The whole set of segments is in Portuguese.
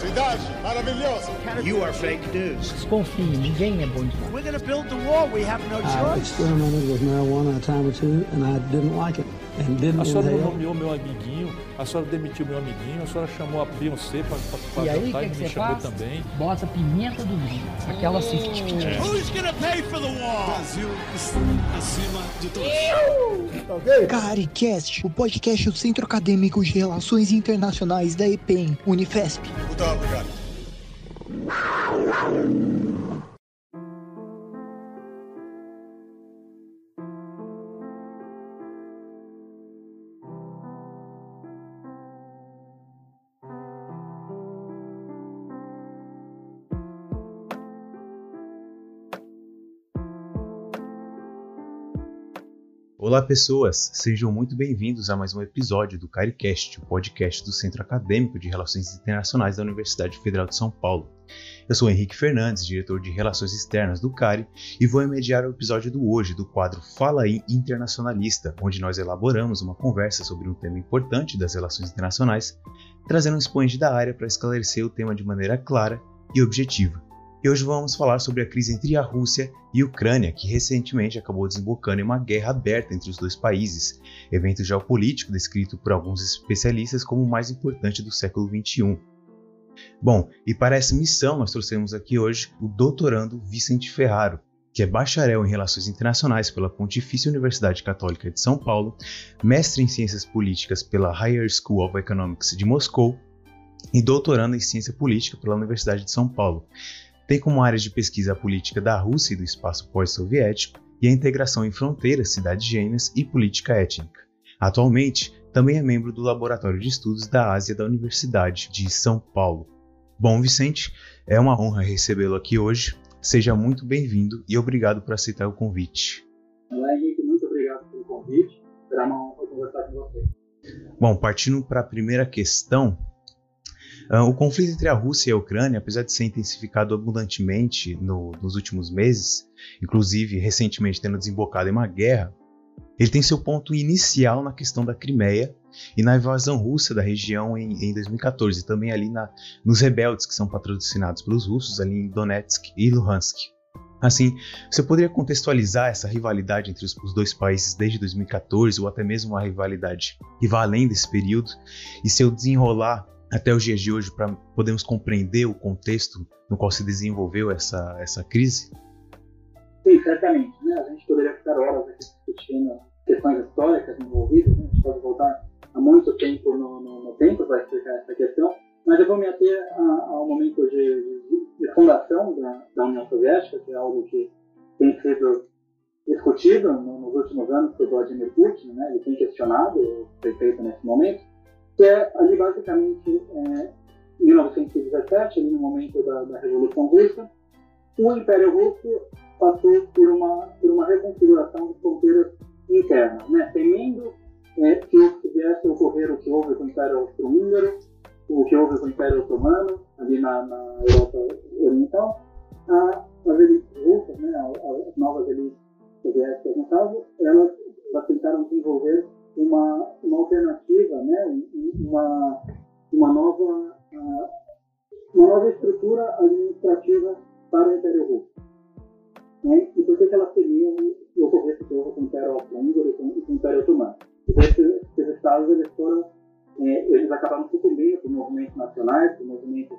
Cidade maravilhosa. You are fake news. Desconfie, ninguém é bom demais. We're gonna build the wall. We have no choice. I experimented with marijuana a time or two, and I didn't like it, and didn't A senhora não nomeou meu amiguinho, a senhora demitiu meu amiguinho, a senhora chamou a Beyoncé para jantar que, e que me você chamou faz? também. Bota pimenta do reino. Aquela assim. Who's gonna pay for the wall? Brasil acima de tudo. CariCast, o podcast do Centro Acadêmico de Relações Internacionais da EPEM, Unifesp. Muito obrigado. Olá, pessoas! Sejam muito bem-vindos a mais um episódio do CariCast, o podcast do Centro Acadêmico de Relações Internacionais da Universidade Federal de São Paulo. Eu sou Henrique Fernandes, diretor de Relações Externas do CARI, e vou mediar o episódio do hoje do quadro Fala aí Internacionalista, onde nós elaboramos uma conversa sobre um tema importante das relações internacionais, trazendo um expoente da área para esclarecer o tema de maneira clara e objetiva. E hoje vamos falar sobre a crise entre a Rússia e a Ucrânia, que recentemente acabou desembocando em uma guerra aberta entre os dois países, evento geopolítico descrito por alguns especialistas como o mais importante do século XXI. Bom, e para essa missão nós trouxemos aqui hoje o doutorando Vicente Ferraro, que é bacharel em Relações Internacionais pela Pontifícia Universidade Católica de São Paulo, mestre em Ciências Políticas pela Higher School of Economics de Moscou e doutorando em Ciência Política pela Universidade de São Paulo. Tem como áreas de pesquisa a política da Rússia e do espaço pós-soviético e a integração em fronteiras, cidades gêmeas e política étnica. Atualmente, também é membro do Laboratório de Estudos da Ásia da Universidade de São Paulo. Bom, Vicente, é uma honra recebê-lo aqui hoje. Seja muito bem-vindo e obrigado por aceitar o convite. Olá, Henrique, muito obrigado pelo convite. Será uma honra conversar com você. Bom, partindo para a primeira questão, o conflito entre a Rússia e a Ucrânia, apesar de ser intensificado abundantemente no- nos últimos meses, inclusive recentemente tendo desembocado em uma guerra, ele tem seu ponto inicial na questão da Crimeia e na invasão russa da região em, em 2014, e também ali na- nos rebeldes que são patrocinados pelos russos ali em Donetsk e Luhansk. Assim, você poderia contextualizar essa rivalidade entre os, os dois países desde 2014, ou até mesmo uma rivalidade que vá além desse período, e seu desenrolar até os dias de hoje para podermos compreender o contexto no qual se desenvolveu essa, essa crise? Sim, certamente. Né? A gente poderia ficar horas aqui discutindo questões históricas envolvidas. Né? A gente pode voltar há muito tempo no, no, no tempo para explicar essa questão, mas eu vou me ater ao momento de, de- de fundação da, da União Soviética, que é algo que tem sido discutido no- nos últimos anos por Vladimir Putin, né? ele tem questionado o que foi feito nesse momento, que é ali basicamente é, em 1917, ali no momento da, da Revolução Russa, o Império Russo passou por uma, por uma reconfiguração de fronteiras internas, né? temendo é, que viesse a ocorrer o que houve com o Império Austro-Húngaro, o que houve com o Império Otomano, ali na, na Europa Oriental, a, as elites russas, né? as novas elites soviéticas, no caso, elas tentaram desenvolver uma, uma alternativa, né? um- uma, uma, nova, uma nova estrutura administrativa para o Império Russo né? e por que, elas que ocorrer esse jogo com o Império Austro-Húngaro e com, o Império Otomano. Então, esses, estados eles foram, eh, eles acabaram sucumbindo por movimentos nacionais, por movimentos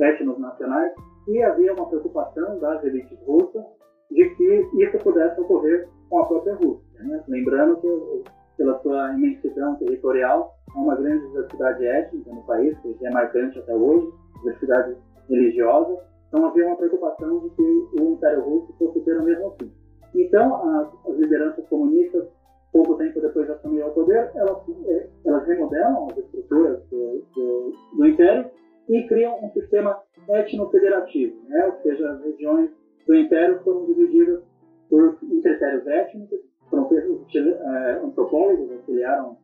étnicos nacionais, e havia uma preocupação das elites russas de que isso pudesse ocorrer com a própria Rússia. Né? Lembrando que, pela sua imensidão territorial, há uma grande diversidade étnica no país, que é marcante até hoje, diversidade religiosa, então havia uma preocupação de que o Império Russo fosse ter o mesmo fim. Então, as, as lideranças comunistas, pouco tempo depois de assumir o poder, elas, eh, elas remodelam as estruturas do, do, do Império e criam um sistema etno-federativo, né? ou seja, as regiões do Império foram divididas por em critérios étnicos, foram eh, antropólogos auxiliaram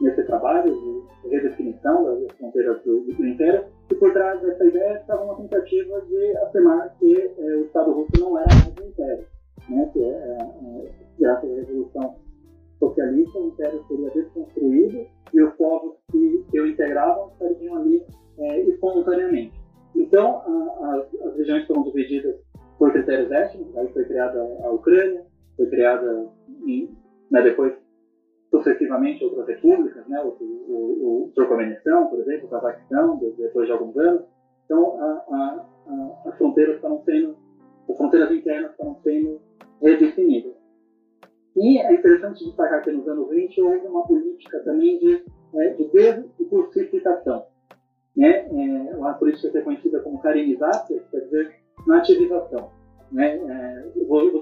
nesse trabalho de redefinição das fronteiras do, do Império, e por trás dessa ideia estava uma tentativa de afirmar que eh, o Estado russo não era mais um império, né? que é, é, graças à Revolução Socialista, o império seria desconstruído e os povos que, que o integravam estariam ali eh, espontaneamente. Então, a, a, as regiões foram divididas por critérios étnicos, aí foi criada a Ucrânia, foi criada em, né, depois sucessivamente outras repúblicas, né, o, o, o Turcomenistão, por exemplo, o Cazaquistão, depois de alguns anos. Então, a, a, as fronteiras estão sendo, as fronteiras internas estão sendo redefinidas. E é interessante destacar que nos anos 20 houve uma política também de, é, de. Né? É política que é conhecida como karinização, quer dizer, nativização. Né? É,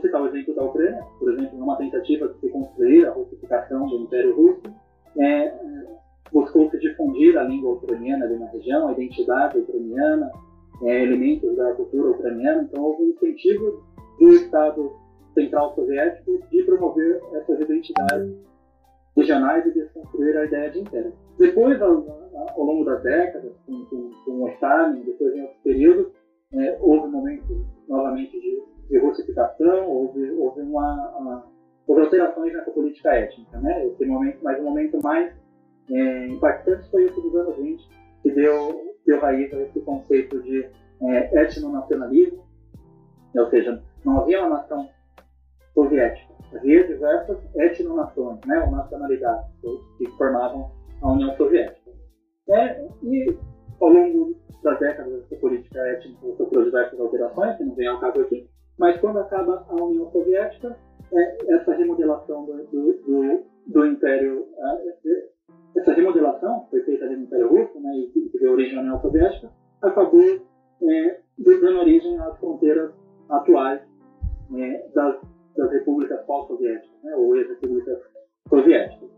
citar o exemplo da Ucrânia, por exemplo, numa tentativa de se construir a russificação do Império Russo, é, é buscou-se difundir a língua ucraniana ali na região, a identidade ucraniana, é, elementos da cultura ucraniana, então houve um incentivo do Estado Central Soviético de promover essas identidades regionais e desconstruir a ideia de império. Depois, ao, ao longo das décadas, com, com, com o Stalin, depois em outros períodos, é, houve momentos novamente de, de russificação, houve, houve uma, uma, houve alterações nessa política étnica. Né? Esse momento, mas o momento mais é, impactante foi esse dos anos 20, que deu, deu raiz a esse conceito de é, etnonacionalismo, ou seja, não havia uma nação soviética, havia diversas etnonações, né, ou nacionalidades, que formavam a União Soviética. É, e ao longo das décadas, essa política étnica sofreu diversas alterações, que não vem ao caso aqui, mas quando acaba a União Soviética, é, essa remodelação do, do, do, do Império, é, essa remodelação foi feita no Império Russo, né, e que deu origem à União Soviética, acabou é, dando origem às fronteiras atuais é, das, das repúblicas pós-soviéticas, né, ou ex-repúblicas soviéticas.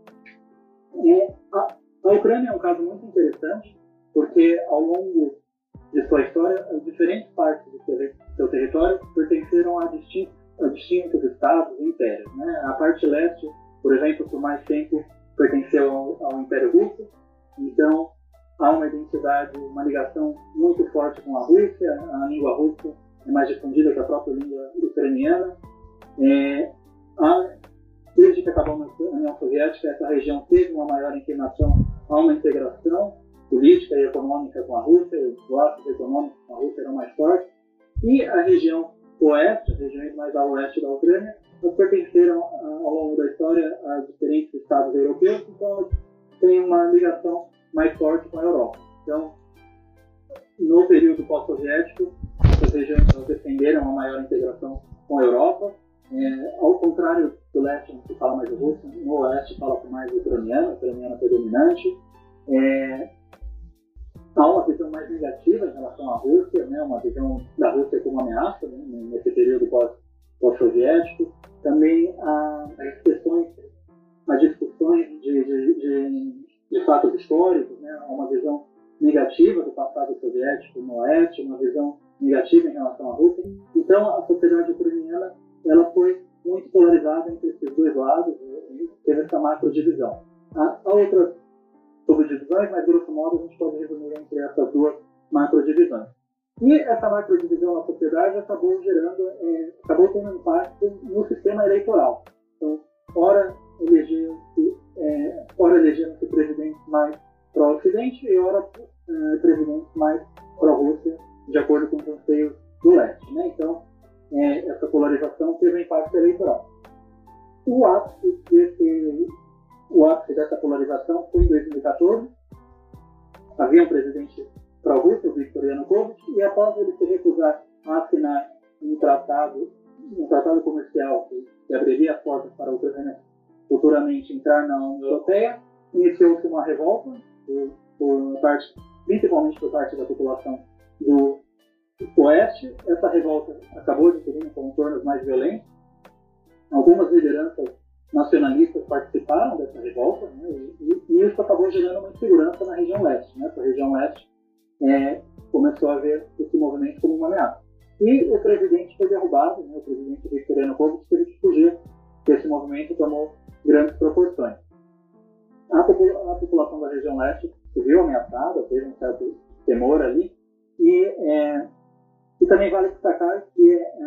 É, a, a Ucrânia é um caso muito interessante, porque ao longo de sua história, as diferentes partes do seu, território pertenceram a distintos, a distintos estados e impérios. Né? A parte leste, por exemplo, por mais tempo pertenceu ao, ao Império Russo, então há uma identidade, uma ligação muito forte com a Rússia, a língua russa é mais difundida que a própria língua ucraniana. É, a, desde que acabou a União Soviética, essa região teve uma maior inclinação a uma integração política e econômica com a Rússia, os laços econômicos com a Rússia eram mais fortes, e a região oeste, as regiões mais a oeste da Ucrânia, pertenceram ao longo da história a diferentes estados europeus, então elas têm uma ligação mais forte com a Europa. Então, no período pós-soviético, essas regiões defenderam uma maior integração com a Europa. É, ao contrário do leste, se fala mais russo, no oeste fala mais ucraniano, ucraniano predominante. É, há uma visão mais negativa em relação à Rússia, né, uma visão da Rússia como ameaça né, nesse período pós-soviético. Também as questões, as discussões de, de, de, de fatos históricos, né, uma visão negativa do passado soviético no Oeste, uma visão negativa em relação à Rússia. Então, a sociedade ucraniana ela foi muito polarizada entre esses dois lados e teve essa macro divisão. Há outras subdivisões, mas grosso modo a gente pode resumir entre essas duas macro divisões. E essa macro divisão na sociedade acabou gerando, é, acabou tendo impacto no sistema eleitoral. Então, ora elegeram-se é, ora elegeram presidentes mais pró-Ocidente e ora é, presidentes mais pró-Rússia, de acordo com os anseios do leste. Né? Então, é, essa polarização teve um impacto eleitoral. O ápice desse o ápice dessa polarização foi em 2014. Havia um presidente pró-russo, o Viktor Yanukovych, e após ele se recusar a assinar um tratado, um tratado comercial que abriria as portas para a Ucrânia futuramente entrar na União Europeia, iniciou-se uma revolta por, por parte, principalmente por parte da população do Oeste. Essa revolta acabou adquirindo contornos mais violentos. Algumas lideranças nacionalistas participaram dessa revolta, né, e, e, isso acabou gerando uma insegurança na região leste. Né, a região leste é, começou a ver esse movimento como uma ameaça. E o presidente foi derrubado, né, o presidente Viktor Yanukovych teve que fugir, esse movimento tomou grandes proporções. A, popula a população da região leste se viu ameaçada, teve um certo temor ali, e, é, e também vale destacar que é,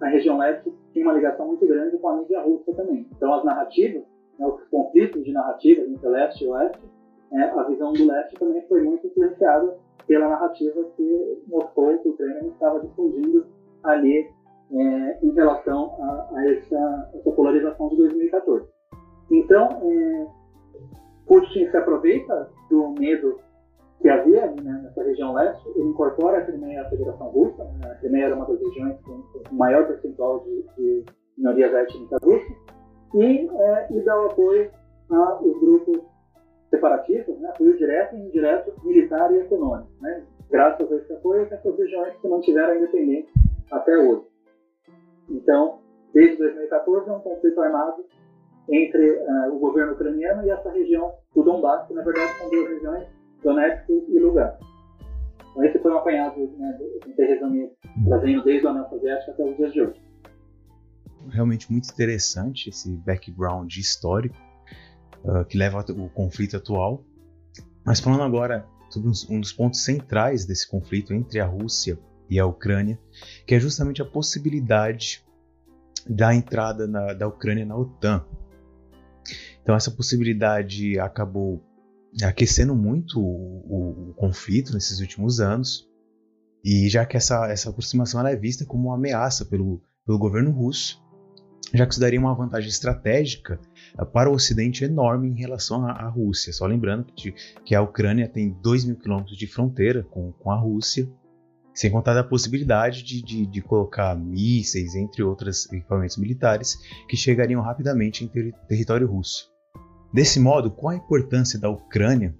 a região leste tem uma ligação muito grande com a mídia russa também. Então, as narrativas, né, os conflitos de narrativas entre leste e oeste, é, a visão do leste também foi muito influenciada pela narrativa que Moscou, que o Ucrânia estava difundindo ali é, em relação a, a essa, essa, polarização de 2014. Então, é, Putin se aproveita do medo que havia né, nessa região leste, ele incorpora a Crimeia à Federação Russa, né, a Crimeia era uma das regiões com o maior percentual de, de minorias étnicas russas, e, é, e dá o apoio aos grupos separatistas, né, apoio direto e indireto, militar e econômico. Né, graças a esse apoio, essas regiões que mantiveram a independência até hoje. Então, desde 2014 é um conflito armado entre uh, o governo ucraniano e essa região do Donbass, que na verdade são duas regiões, Donetsk e Lugansk. Então, esse foi um apanhado, né, tentei resumir, trazendo desde a União Soviética até os dias de hoje. Realmente muito interessante esse background histórico uh, que leva ao conflito atual. Mas falando agora sobre um dos pontos centrais desse conflito entre a Rússia e a Ucrânia, que é justamente a possibilidade da entrada na, da Ucrânia na OTAN. Então essa possibilidade acabou aquecendo muito o, o, o, conflito nesses últimos anos, e já que essa, essa aproximação é vista como uma ameaça pelo, pelo governo russo, já que isso daria uma vantagem estratégica para o Ocidente enorme em relação à, à Rússia. Só lembrando que, que, a Ucrânia tem 2 mil quilômetros de fronteira com, com a Rússia, sem contar a possibilidade de, de, de, colocar mísseis, entre outros equipamentos militares, que chegariam rapidamente em ter, território russo. Desse modo, qual a importância da Ucrânia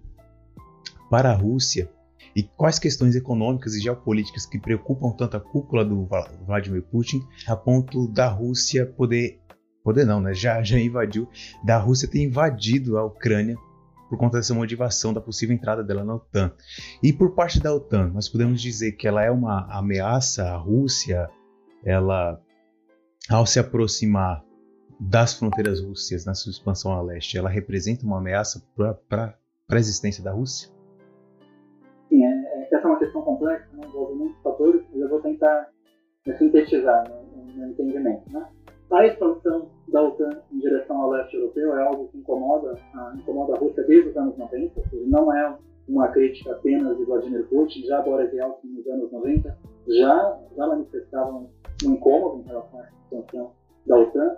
para a Rússia e quais questões econômicas e geopolíticas que preocupam tanto a cúpula do Vladimir Putin a ponto da Rússia poder poder não, né? Já já invadiu, da Rússia ter invadido a Ucrânia por conta dessa motivação da possível entrada dela na OTAN. E por parte da OTAN, nós podemos dizer que ela é uma ameaça à Rússia, ela ao se aproximar das fronteiras russas na sua expansão a leste, ela representa uma ameaça para a existência da Rússia? Sim, é, essa é uma questão complexa, né, envolve muitos fatores, mas eu vou tentar é, sintetizar no, no entendimento. Né? A expansão da OTAN em direção ao leste europeu é algo que incomoda, a, incomoda a Rússia desde os anos 90, ou seja, não é uma crítica apenas de Vladimir Putin, já Boris Yeltsin nos anos 90 já, já manifestavam um incômodo em relação à expansão da OTAN,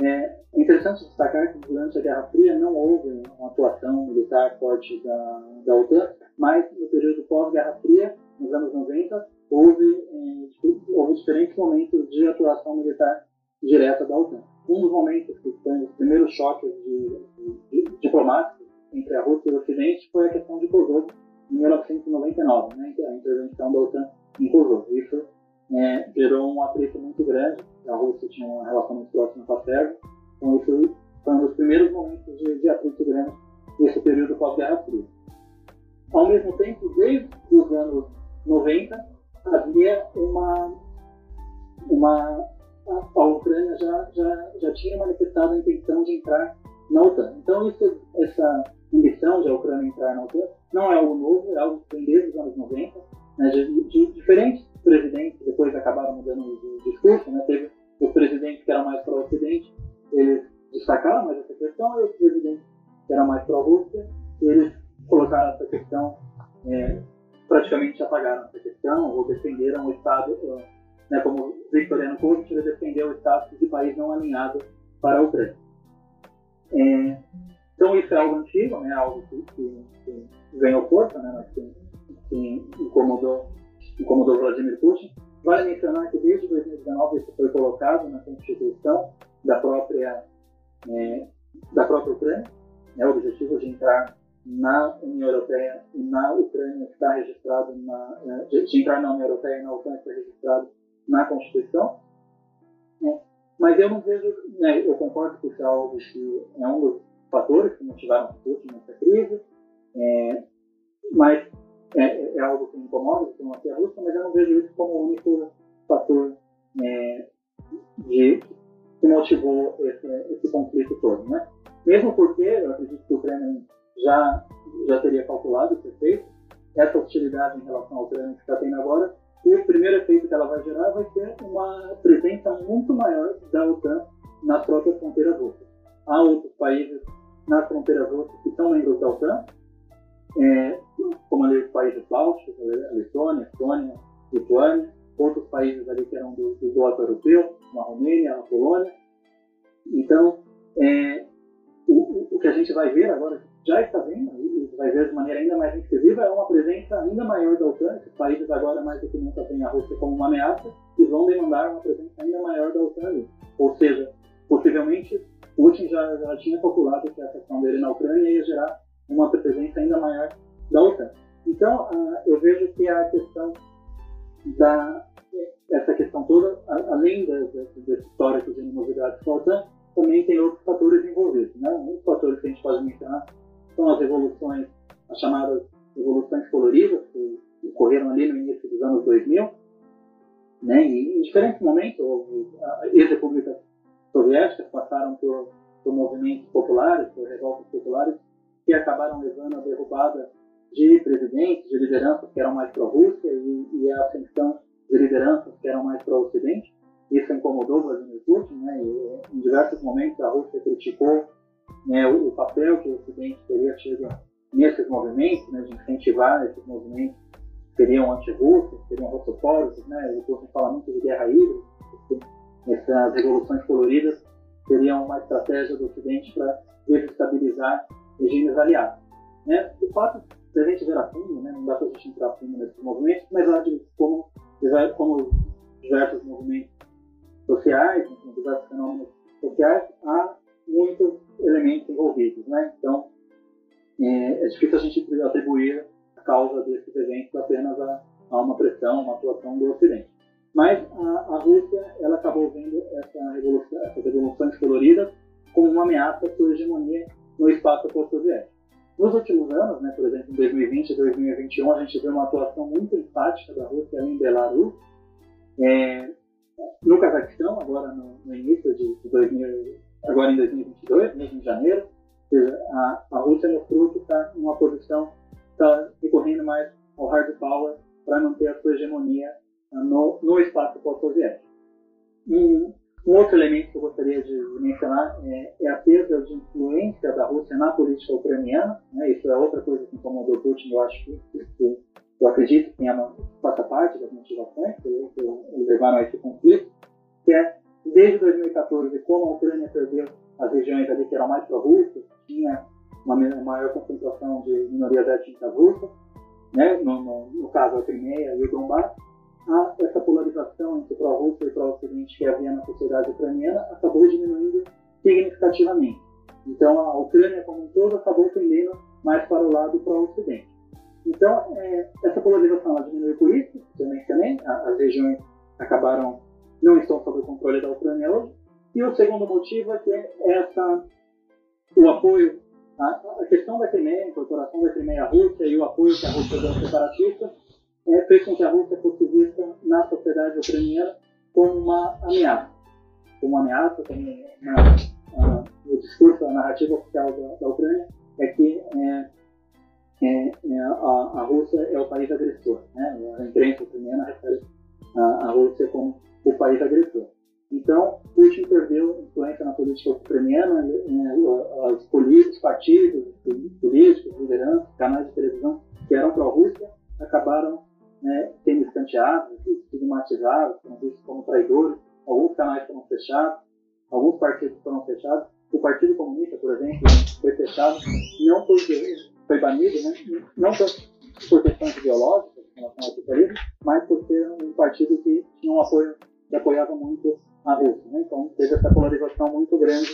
é interessante destacar que durante a Guerra Fria não houve uma atuação militar forte da, da OTAN, mas no período pós-Guerra Fria, nos anos 90, houve, é, houve diferentes momentos de atuação militar direta da OTAN. Um dos momentos que foi os primeiros choques de, de, de, diplomáticos entre a Rússia e o Ocidente foi a questão de Kosovo, em 1999, né, a intervenção da OTAN em Kosovo. Isso é, gerou um atrito muito grande. A Rússia tinha uma relação muito próxima com a Sérvia, então isso foi um dos primeiros momentos de, de atrito grande nesse período pós-Guerra Fria. Ao mesmo tempo, desde os anos 90, havia uma, uma a, Ucrânia já, já, já tinha manifestado a intenção de entrar na OTAN. Então, isso, essa ambição de a Ucrânia entrar na OTAN não é algo novo, é algo que vem desde os anos 90, né, de, de diferentes presidentes depois acabaram mudando de discurso, né? Teve os presidentes que eram mais pró-Ocidente, eles destacaram mais essa questão, e os presidentes que eram mais pró-Rússia, eles colocaram essa questão, é, praticamente apagaram essa questão, ou defenderam o Estado, né, como Victoriano Kovic, ele defendeu o status de país não alinhado para a Ucrânia. É, então isso é algo antigo, né, algo que, que, que ganhou força, né, que, que incomodou incomodou Vladimir Putin. Vale mencionar que desde 2019 isso foi colocado na Constituição da própria, é, da própria Ucrânia, né, o objetivo de entrar na União Europeia e na Ucrânia está registrado na, é, de entrar na União Europeia e na Ucrânia está registrado na Constituição. É, mas eu não vejo, né, eu concordo que isso é algo que é um dos fatores que motivaram Putin nessa crise, é, mas é, é algo que me incomoda, que não a Rússia, mas eu não vejo isso como o único fator é, de, que motivou esse, esse, conflito todo. Né? Mesmo porque eu acredito que o Kremlin já, já teria calculado esse efeito, essa hostilidade em relação ao Ucrânia que está tendo agora, e o primeiro efeito que ela vai gerar vai ser uma presença muito maior da OTAN nas próprias fronteiras russas. Há outros países nas fronteiras russas que são membros da OTAN, é, como ali os países bálticos, a Letônia, Estônia, Lituânia, outros países ali que eram do, do bloco europeu, a Romênia, a Polônia. Então, é, o, o, que a gente vai ver agora, já está vendo, e vai ver de maneira ainda mais incisiva, é uma presença ainda maior da OTAN. Esses países agora, mais do que nunca, têm a Rússia como uma ameaça e vão demandar uma presença ainda maior da OTAN. Ou seja, possivelmente, Putin já, já tinha calculado que a questão dele na Ucrânia ia gerar uma presença ainda maior da OTAN. Então, uh, eu vejo que a questão da essa questão toda, além desse histórico de animosidade com a OTAN, também tem outros fatores envolvidos. Né? Um dos fatores que a gente pode mencionar são as revoluções, as chamadas revoluções coloridas, que ocorreram ali no início dos anos 2000. Né? E em diferentes momentos, ex-repúblicas soviéticas passaram por, por movimentos populares, por revoltas populares, que acabaram levando à derrubada de presidentes, de lideranças que eram mais pró-Rússia e, e a ascensão de lideranças que eram mais pró-Ocidente. Isso incomodou Vladimir Putin, né? E, em diversos momentos a Rússia criticou né, o, o, papel que o Ocidente teria tido nesses movimentos, né, de incentivar esses movimentos que seriam anti-russos, seriam russofóbicos, né? O Putin fala muito de guerra híbrida, essas revoluções coloridas seriam uma estratégia do Ocidente para desestabilizar regimes aliados. Né? O fato de a gente ver a fundo, né? não dá para a gente entrar fundo nesses movimentos, mas como, como diversos movimentos sociais, com diversos fenômenos sociais, há muitos elementos envolvidos. Né? Então, é, é difícil a gente atribuir a causa desses eventos apenas a, a uma pressão, uma atuação do Ocidente. Mas a, a Rússia ela acabou vendo essa revolução, essas revoluções coloridas como uma ameaça à sua hegemonia no espaço pós-soviético. Nos últimos anos, né, por exemplo, em 2020 e 2021, a gente viu uma atuação muito enfática da Rússia em Belarus, é, no Cazaquistão, agora no, no início de, de 2000, agora em 2022, mesmo em janeiro, a, a Rússia mostrou que está em uma posição, está recorrendo mais ao hard power para manter a sua hegemonia no, no espaço pós-soviético. Um outro elemento que eu gostaria de mencionar é, é, a perda de influência da Rússia na política ucraniana. Né? Isso é outra coisa que incomodou Putin, eu acho que, que eu acredito que tenha faça parte das motivações que, que levaram a esse conflito, que é, desde 2014, como a Ucrânia perdeu as regiões ali que eram mais pró-russas, tinha uma maior concentração de minorias étnicas russas, né? no, no, no caso a Crimeia e o Donbass, a, essa polarização entre pró-Rússia e pró-Ocidente que havia na sociedade ucraniana acabou diminuindo significativamente. Então a Ucrânia como um todo acabou tendendo mais para o lado pró-Ocidente. Então, é, essa polarização diminuiu por isso, eu mencionei, as regiões acabaram, não estão sob o controle da Ucrânia hoje. E o segundo motivo é que essa, o apoio, a, a questão da Crimeia, a incorporação da Crimeia à Rússia e o apoio que a Rússia deu aos separatistas, é, fez com que a Rússia fosse vista na sociedade ucraniana como uma ameaça. Como uma ameaça, como na, no discurso, a narrativa oficial da, da Ucrânia, é que é, é, é, a, a, Rússia é o país agressor. Né? A imprensa ucraniana refere a, a, Rússia como o país agressor. Então, Putin perdeu influência na política ucraniana, né? os, políticos, partidos, políticos, lideranças, canais de televisão que eram pró-Rússia acabaram né, escanteados, estigmatizados, foram vistos como traidores. Alguns canais foram fechados, alguns partidos foram fechados. O Partido Comunista, por exemplo, foi fechado não porque foi banido, né? não por questões ideológicas em relação ao socialismo, mas por ser um partido que tinha um apoio, que apoiava muito a Rússia. Né? Então teve essa polarização muito grande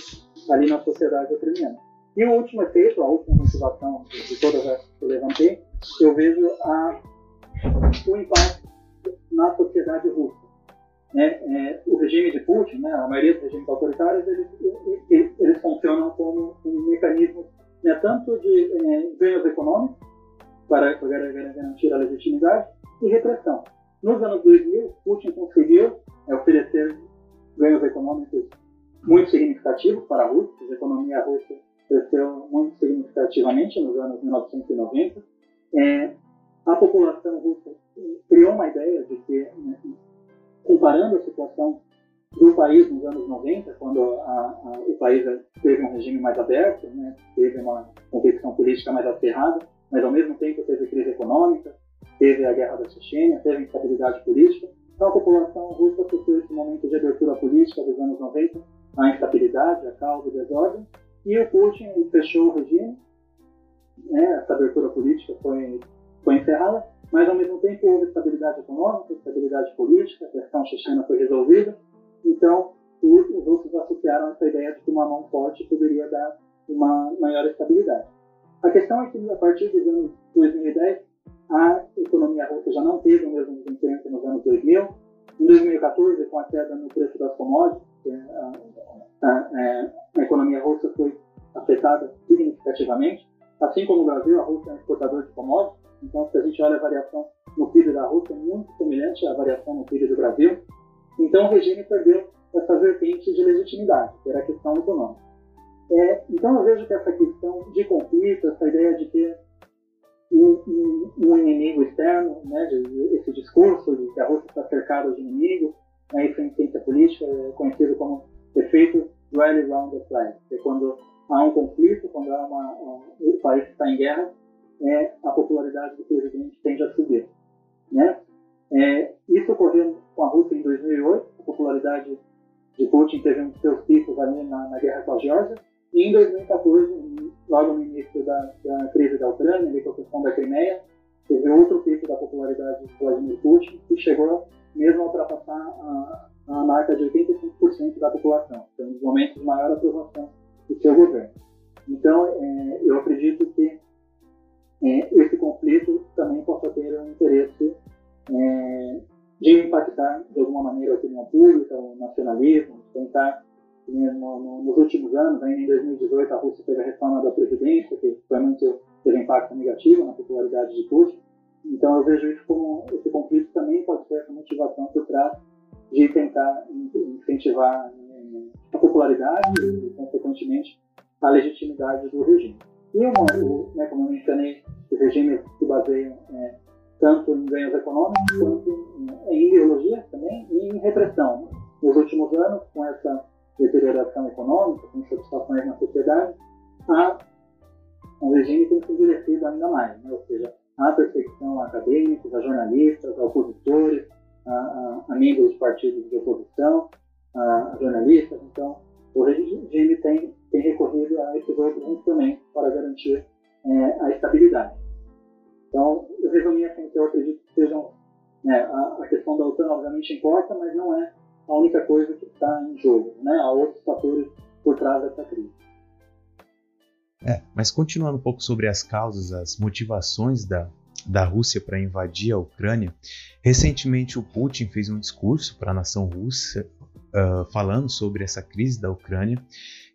ali na sociedade ucraniana. E o último efeito, a última motivação de todas as que eu levantei, eu vejo a, o impacto na sociedade russa. É, é, o regime de Putin, né, a maioria dos regimes autoritários, eles, eles, eles funcionam como um mecanismo né, tanto de é, ganhos econômicos, para, para garantir a legitimidade, e repressão. Nos anos 2000, Putin conseguiu é, oferecer ganhos econômicos muito significativos para a Rússia, a economia russa cresceu muito significativamente nos anos 1990. É, a população russa criou uma ideia de que, né, comparando a situação do país nos anos 90, quando a, a, o país teve um regime mais aberto, né, teve uma competição política mais acerrada, mas ao mesmo tempo teve crise econômica, teve a guerra da Chechênia, teve instabilidade política. Então a população russa sofreu esse momento de abertura política dos anos 90, a instabilidade, a caos e desordem, e o Putin fechou o regime, né, essa abertura política foi, foi encerrada, mas ao mesmo tempo houve estabilidade econômica, estabilidade política, a questão chechena foi resolvida, então os, os russos associaram essa ideia de que uma mão forte poderia dar uma maior estabilidade. A questão é que a partir dos anos 2010 a economia russa já não teve o mesmo desempenho que nos anos 2000. Em 2014, com a queda no preço das commodities, a, a, a, a economia russa foi afetada significativamente. Assim como o Brasil, a Rússia é um exportador de commodities, então se a gente olha a variação no PIB da Rússia, é muito semelhante à variação no PIB do Brasil. Então o regime perdeu essa vertente de legitimidade, que era a questão econômica. É, então eu vejo que essa questão de conflito, essa ideia de ter um, um, um inimigo externo, né, de, esse discurso de que a Rússia está cercada de inimigo, né, isso em ciência política é conhecido como efeito rally round the flag, que é quando há um conflito, quando há uma, um, o país está em guerra, é, a popularidade do presidente tende a subir. Né? É, isso ocorreu com a Rússia em 2008, a popularidade de Putin teve um dos seus picos ali na, na guerra com a Geórgia, e em 2014, logo no início da, da crise da Ucrânia, ali com a questão da Crimeia, teve outro pico da popularidade de Vladimir Putin, que chegou mesmo a ultrapassar a, a marca de 85% da população, foi um dos momentos de maior aprovação do seu governo. Então, é, eu acredito que é, esse conflito também possa ter um interesse é, de impactar de alguma maneira a opinião pública, o nacionalismo, tentar no, nos últimos anos, ainda em 2018, a Rússia teve a reforma da presidência, que foi muito, teve impacto negativo na popularidade de Putin. Então eu vejo isso como esse conflito também pode ser essa motivação por trás de tentar incentivar eh, a popularidade e, consequentemente, a legitimidade do regime. E, uma, né, como eu mencionei, os regimes se baseiam é, tanto em ganhos econômicos quanto em, ideologia também e em repressão. Nos últimos anos, com essa deterioração econômica, com insatisfações na sociedade, a, o regime tem se endurecido ainda mais, né? ou seja, a perseguição a acadêmicos, a jornalistas, a opositores, a, a, a membros de partidos de oposição, a, a, jornalistas. Então, o regime tem, tem recorrido a esses outros instrumentos para garantir é, a estabilidade. Então, eu resumi assim que eu acredito que sejam. Né, a, a questão da OTAN, obviamente, importa, mas não é a única coisa que está em jogo. Né? Há outros fatores por trás dessa crise. É, mas continuando um pouco sobre as causas, as motivações da, da Rússia para invadir a Ucrânia, recentemente o Putin fez um discurso para a nação russa uh, falando sobre essa crise da Ucrânia.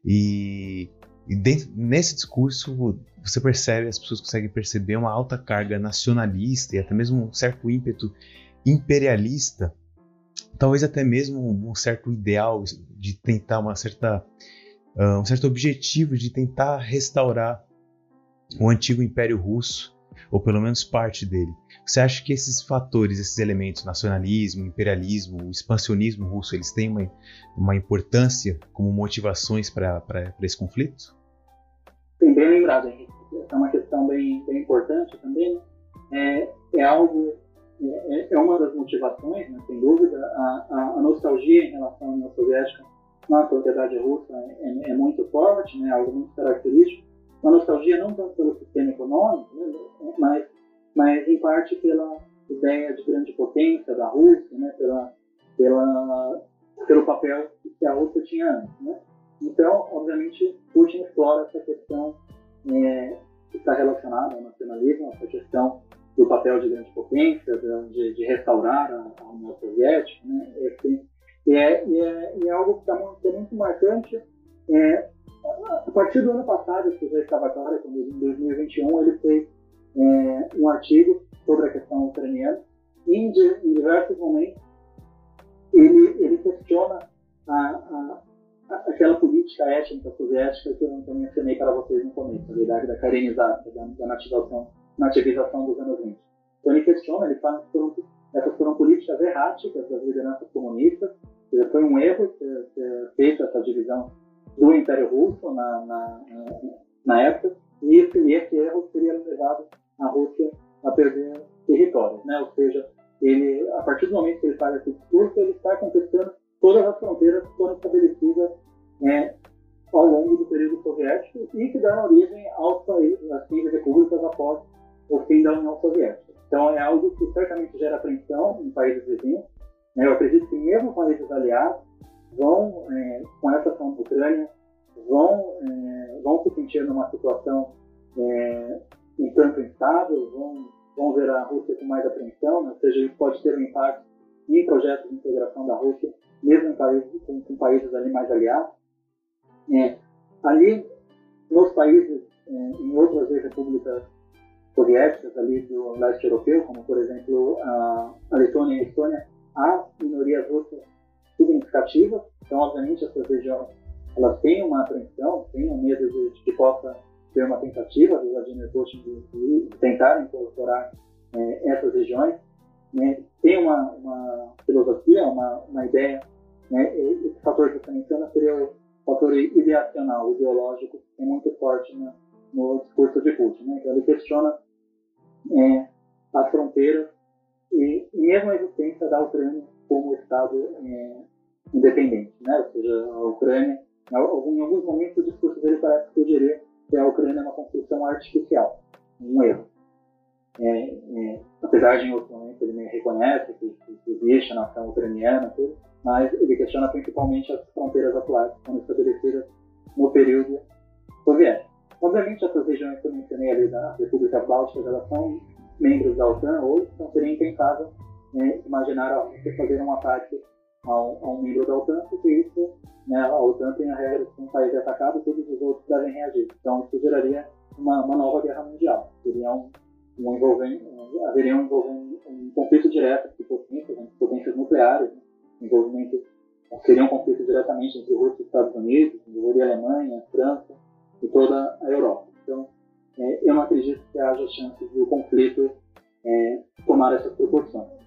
E, e dentro, nesse discurso você percebe, as pessoas conseguem perceber uma alta carga nacionalista e até mesmo um certo ímpeto imperialista. Talvez até mesmo um certo ideal de tentar uma certa uh, um certo objetivo de tentar restaurar o antigo Império Russo ou pelo menos parte dele. Você acha que esses fatores, esses elementos, nacionalismo, imperialismo, expansionismo russo, eles têm uma, uma importância como motivações para esse conflito? Sim, bem lembrado, Henrique. Essa é uma questão bem, bem importante também. É, é algo é, é uma das motivações, né, sem dúvida. A, a, a, nostalgia em relação à União Soviética na sociedade russa é, é, muito forte, né, algo muito característico. Uma nostalgia não tanto pelo sistema econômico, né, mas, mas em parte pela ideia de grande potência da Rússia, né, pela, pela, pelo papel que a Rússia tinha antes. Né. Então, obviamente, Putin explora essa questão é, que está relacionada ao nacionalismo, essa questão do papel de grande potência, de, de restaurar a, a, União Soviética. Né? Esse, e, é, e, é, e é algo que está muito, é muito marcante. É, a partir do ano passado, isso já estava claro, em 2021 ele fez é, um artigo sobre a questão ucraniana em, diversos momentos ele, ele questiona a, a, aquela política étnica soviética que eu, mencionei para vocês no começo, a idade da karenização, da, da nativação na ativização dos anos 20. Então ele questiona, ele fala que foram, essas foram políticas erráticas das lideranças comunistas, foi um erro ter, ter feito essa divisão do Império Russo na, na, na época, e esse, e esse erro teria levado a Rússia a perder territórios, né? Ou seja, ele, a partir do momento que ele faz esse discurso, ele está contestando todas as fronteiras que foram estabelecidas é, ao longo do período soviético e que deram origem aos países, às cinco repúblicas após o fim da União Soviética. Então é algo que certamente gera apreensão em países vizinhos. Né? Eu acredito que mesmo países aliados vão, é, com essa ação da Ucrânia, vão, é, vão se sentir numa situação é, um tanto instável, vão, vão ver a Rússia com mais apreensão, né? ou seja, isso pode ter um impacto em projetos de integração da Rússia, mesmo em países, com, com países ali mais aliados. É, ali, nos países, é, em outras repúblicas soviéticas ali do leste europeu, como por exemplo a, Letônia e a Estônia, há minorias russas significativas. Então, obviamente, essas regiões elas têm uma apreensão, têm um medo de, de que possa ter uma tentativa do Vladimir Putin de, de tentar incorporar é, essas regiões. Né? Tem uma, uma filosofia, uma, uma ideia, né? esse fator que você menciona seria o fator ideacional, ideológico, que é muito forte no, no discurso de Putin. Né? Então, ele questiona é, as fronteiras e, e, mesmo a existência da Ucrânia como Estado é, independente. Né? Ou seja, a Ucrânia, em alguns momentos o discurso dele parece sugerir que a Ucrânia é uma construção artificial, um erro. É, é, apesar de em outros momentos ele reconhece que, que existe a nação ucraniana, tudo, mas ele questiona principalmente as fronteiras atuais que foram estabelecidas no período soviético. Obviamente, essas regiões que eu mencionei ali da República Báltica, elas são membros da OTAN hoje, então seria impensável né, imaginar a Rússia fazer um ataque a um, a um, membro da OTAN, porque isso, né, a OTAN tem a regra que um país é atacado, todos os outros devem reagir. Então, isso geraria uma, uma nova guerra mundial. Seria um, um envolvimento, haveria um, um conflito direto entre potências, entre potências nucleares, né, envolvimento seria um conflito diretamente entre Rússia e Estados Unidos, envolveria Alemanha, a França e toda a Europa. Então, é, eu não acredito que haja chance de o conflito é, tomar essas proporções.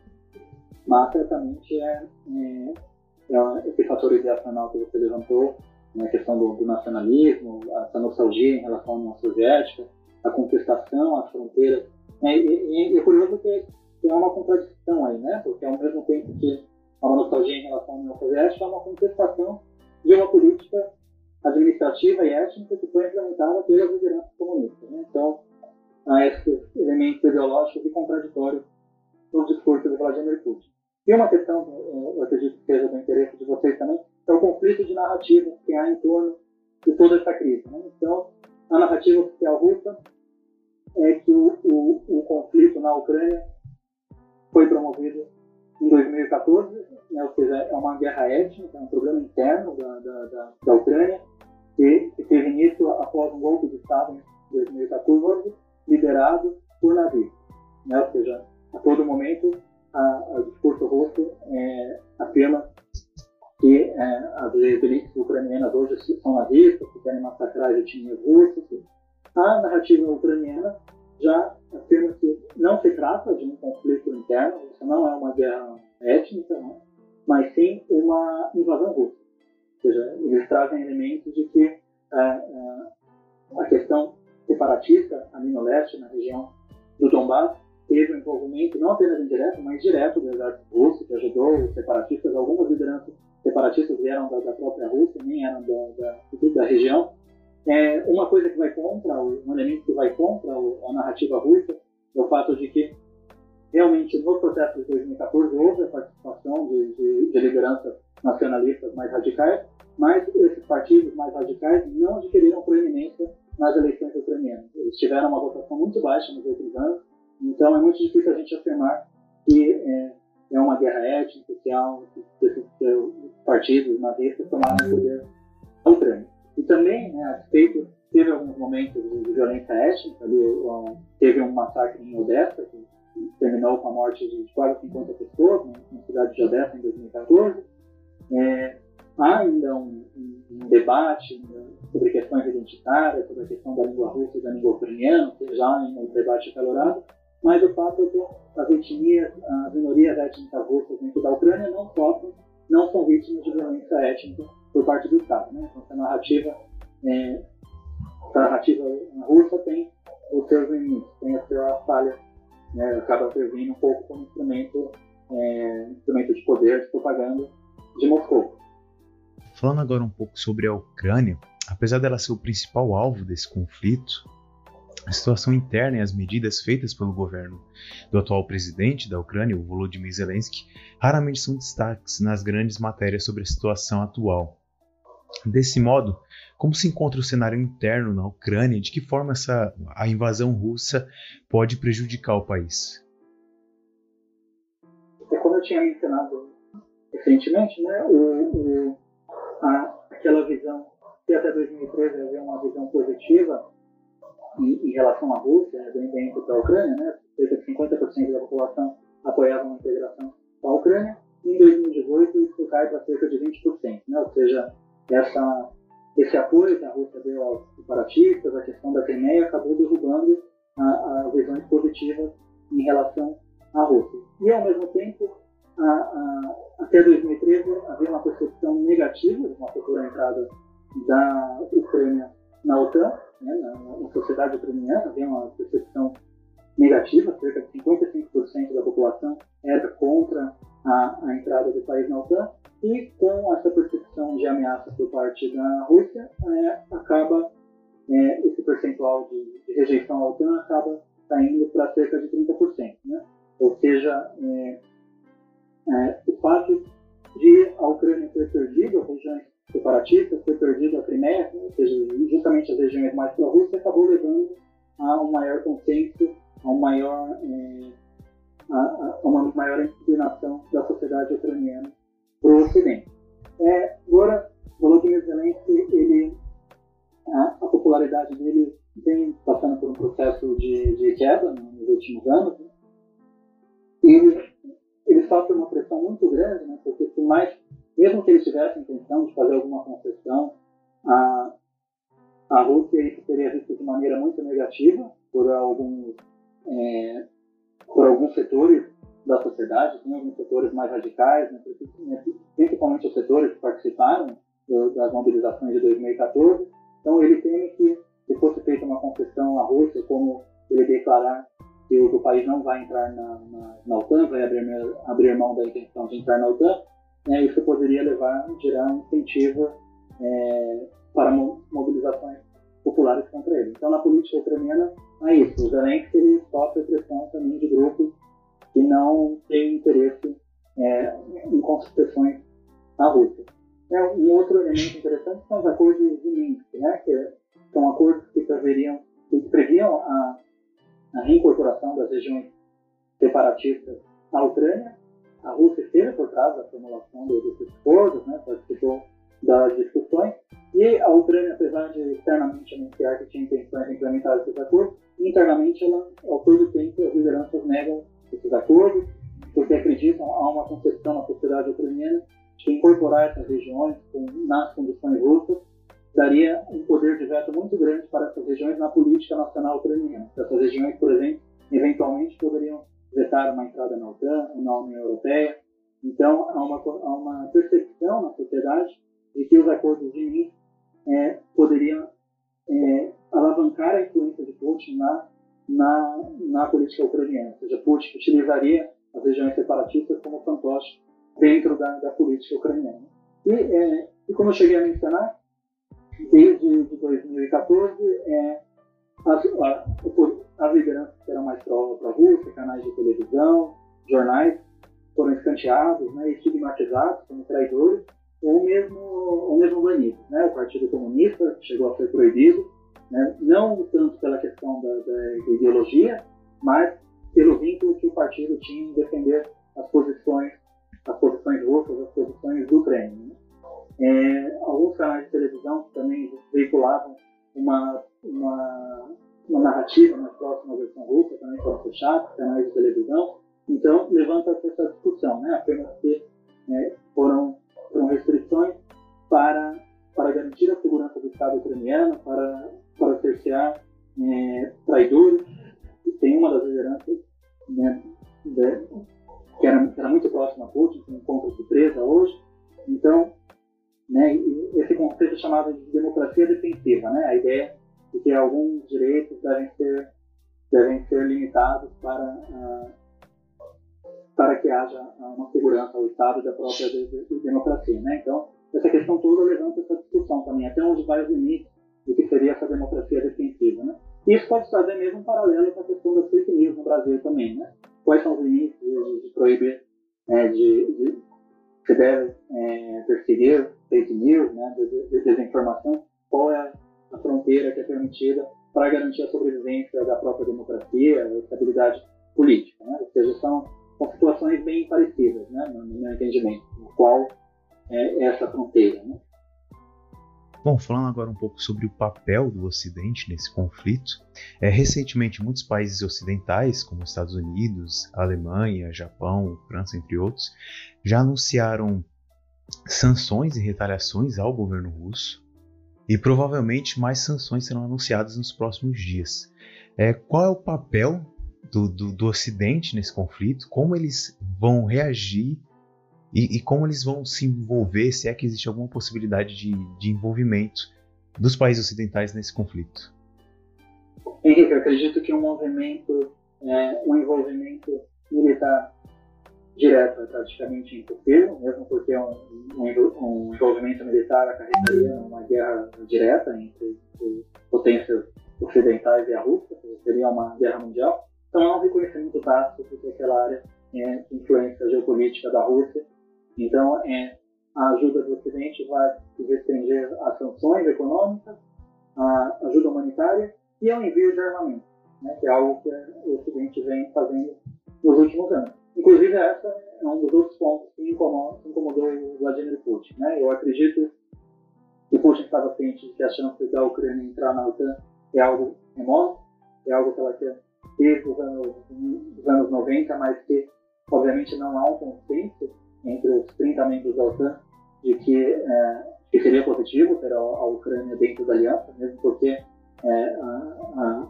Mas, certamente, é, é, é esse fator ideacional que você levantou, né, a questão do, do, nacionalismo, essa nostalgia em relação à União Soviética, a contestação às fronteiras. É, e, é curioso que tem uma contradição aí, né? Porque, ao mesmo tempo que há uma nostalgia em relação à União Soviética, há uma contestação de uma política administrativa e étnica que foi implementada pelas lideranças comunistas. Né? Então, há esses elementos ideológicos e contraditórios no discurso de Vladimir Putin. E uma questão que eu acredito que seja do interesse de vocês também é o conflito de narrativa que há em torno de toda essa crise. Né? Então, a narrativa oficial russa é que o, o, o conflito na Ucrânia foi promovido em 2014, né, ou seja, é uma guerra étnica, é um problema interno da, da, da, da Ucrânia, que, que teve início após um golpe de Estado em 2014, liderado por nazistas. Né? Ou seja, a todo momento, o discurso russo é, afirma que é, as elites ucranianas hoje são nazistas, que querem massacrar as etnias russas. A narrativa ucraniana já afirma que não se trata de um conflito interno, isso não é uma guerra étnica, né? mas sim uma invasão russa. Ou seja, eles trazem elementos de que é, é, a questão separatista ali no leste, na região do Donbass, teve um envolvimento não apenas indireto, mas direto do exército russo, que ajudou os separatistas, algumas lideranças separatistas vieram da, da própria Rússia, nem eram da, da, da região. É, uma coisa que vai contra, um elemento que vai contra a narrativa russa é o fato de que realmente no processo de 2014 houve a participação de, de, de lideranças nacionalistas mais radicais, mas esses partidos mais radicais não adquiriram proeminência nas eleições ucranianas. Eles tiveram uma votação muito baixa nos outros anos, então é muito difícil a gente afirmar que é, é uma guerra étnica, que esses partidos nazistas tomaram o poder na Ucrânia. E também, né, a despeito, teve alguns momentos de violência étnica, ali, teve um massacre em Odessa, que terminou com a morte de quase 50 pessoas na cidade de Odessa em 2014. É, há ainda um, um, um debate né, sobre questões identitárias, sobre a questão da língua russa e da língua ucraniana, que já em um debate acalorado, mas o fato é que as etnias, as minorias étnicas russas dentro da Ucrânia não sofrem, não são vítimas de violência étnica por parte do Estado. Né? Então, essa narrativa, é, essa narrativa russa tem os seus limites, tem a sua falha, né, acaba servindo um pouco como instrumento, é, instrumento de poder, de propaganda de Moscou. Falando agora um pouco sobre a Ucrânia, apesar dela ser o principal alvo desse conflito, a situação interna e as medidas feitas pelo governo do atual presidente da Ucrânia, o Volodymyr Zelensky, raramente são destaques nas grandes matérias sobre a situação atual. Desse modo, como se encontra o cenário interno na Ucrânia e de que forma essa, a invasão russa pode prejudicar o país? Como eu tinha mencionado recentemente, né, o, o, a, aquela visão que até 2013 havia uma visão positiva em, relação à Rússia, né, dentro da Ucrânia, né, cerca de 50% da população apoiava uma integração com a Ucrânia, em 2018 isso cai para cerca de 20%, né, ou seja, essa, esse apoio que a Rússia deu aos separatistas, a questão da Crimeia, acabou derrubando as visões positivas em relação à Rússia. E, ao mesmo tempo, a, a, até 2013 havia uma percepção negativa de uma futura entrada da Ucrânia na OTAN, né, na, sociedade ucraniana, havia uma percepção negativa, cerca de 55% da população era contra a, a, entrada do país na OTAN, e com essa percepção de ameaça por parte da Rússia, é, acaba é, esse percentual de, de, rejeição à OTAN acaba saindo para cerca de 30%. Né? Ou seja, é, é, o fato de a Ucrânia ter perdido regiões separatistas, ter perdido a Crimeia, ou seja, justamente as regiões mais pró-Rússia, acabou levando a um maior consenso, a, um maior, é, a, a, uma maior inclinação da sociedade ucraniana para o Ocidente. É, agora, Volodymyr Zelensky, ele, a, a, popularidade dele vem passando por um processo de, de queda nos últimos anos. Né? Ele, ele sofre uma pressão muito grande, né? porque por mais mesmo que eles tivessem intenção de fazer alguma concessão, a, a Rússia isso seria visto de maneira muito negativa por alguns, é, por alguns setores da sociedade, tem alguns setores mais radicais, né, principalmente os setores que participaram das mobilizações de 2014. Então ele teme que, se fosse feita uma concessão à Rússia, como ele declarar que o, país não vai entrar na, na, na OTAN, vai abrir, abrir mão da intenção de entrar na OTAN, né, isso poderia levar, gerar um incentivo é, para mobilizações populares contra ele. Então, na política ucraniana, é isso. O Zelensky ele sofre pressão também de grupos que não têm interesse é, em concessões à Rússia. É, um outro elemento interessante são os acordos de Minsk, né, que são acordos que, preveriam, que previam a, a reincorporação das regiões separatistas à Ucrânia a Rússia esteve por trás da formulação desses acordos, né, participou das discussões, e a Ucrânia, apesar de externamente anunciar que tinha intenções de implementar esses acordos, internamente, ela, ao todo tempo, as lideranças negam esses acordos, porque acreditam a uma concepção na sociedade ucraniana de incorporar essas regiões com, nas condições russas daria um poder de veto muito grande para essas regiões na política nacional ucraniana. Essas regiões, por exemplo, eventualmente poderiam vetar uma entrada na OTAN, na União Europeia. Então, há uma, há uma percepção na sociedade de que os acordos de Minsk é, poderiam é, alavancar a influência de Putin na, na, na política ucraniana. Ou seja, Putin utilizaria as regiões separatistas como fantoche dentro da, da política ucraniana. E, é, e como eu cheguei a mencionar, desde de 2014, é, as, lideranças eram mais para a Rússia, canais de televisão, jornais, foram escanteados né, estigmatizados como traidores ou mesmo, ou mesmo banidos. Né? O Partido Comunista chegou a ser proibido, né? não tanto pela questão da, da, ideologia, mas pelo vínculo que o partido tinha em defender as posições, as posições russas, as posições do Kremlin. Né? É, alguns canais de televisão também veiculavam uma, uma narrativa mais próxima à versão russa, também foram fechados, canais de televisão. Então, levanta essa discussão, né? apenas que né, foram, foram restrições para, para garantir a segurança do Estado ucraniano, para, para cercear é, traidores. E tem uma das lideranças né, de, que, era, era muito próxima a Putin, que encontra surpresa hoje. Então, né, esse conceito chamado de democracia defensiva, né, a ideia de que alguns direitos devem ser devem ser limitados para, uh, para que haja uma segurança ao Estado da própria de, de, de democracia. Né? Então, essa questão toda levanta essa discussão também, até onde vai o limite do que seria essa democracia defensiva. Né? Isso pode fazer mesmo um paralelo com a questão das fake news no Brasil também. Né? Quais são os limites de, de proibir, é, de, de, se deve é, perseguir fake news, né, de, de desinformação? Qual é a fronteira que é permitida para garantir a sobrevivência da própria democracia, a estabilidade política? Né? Ou seja, são, são situações bem parecidas, né, no meu entendimento, no qual é essa fronteira. Né? Bom, falando agora um pouco sobre o papel do Ocidente nesse conflito, é, recentemente muitos países ocidentais, como Estados Unidos, Alemanha, Japão, França, entre outros, já anunciaram sanções e retaliações ao governo russo e provavelmente mais sanções serão anunciadas nos próximos dias. É, qual é o papel do, do, do Ocidente nesse conflito? Como eles vão reagir e, e, como eles vão se envolver, se é que existe alguma possibilidade de, de envolvimento dos países ocidentais nesse conflito? Henrique, eu acredito que um movimento, é, um envolvimento militar direto é praticamente impossível, mesmo porque um, um, um envolvimento militar acarretaria uma guerra direta entre, entre potências ocidentais e a Rússia, seria uma guerra mundial. Então há um reconhecimento tácito de que aquela área é influência geopolítica da Rússia então, é, a ajuda do Ocidente vai se restringir às sanções econômicas, à ajuda humanitária e ao envio de armamento, né, que é algo que o Ocidente vem fazendo nos últimos anos. Inclusive, essa é um dos outros pontos que incomodou, incomodou o Vladimir Putin. Né? Eu acredito que Putin estava ciente de que a chance da Ucrânia entrar na OTAN é algo remoto, é algo que ela quer desde os anos, os anos 90, mas que, obviamente, não há um consenso entre os 30 membros da OTAN de que, é, que seria positivo ter a, a, Ucrânia dentro da aliança, mesmo porque é, a,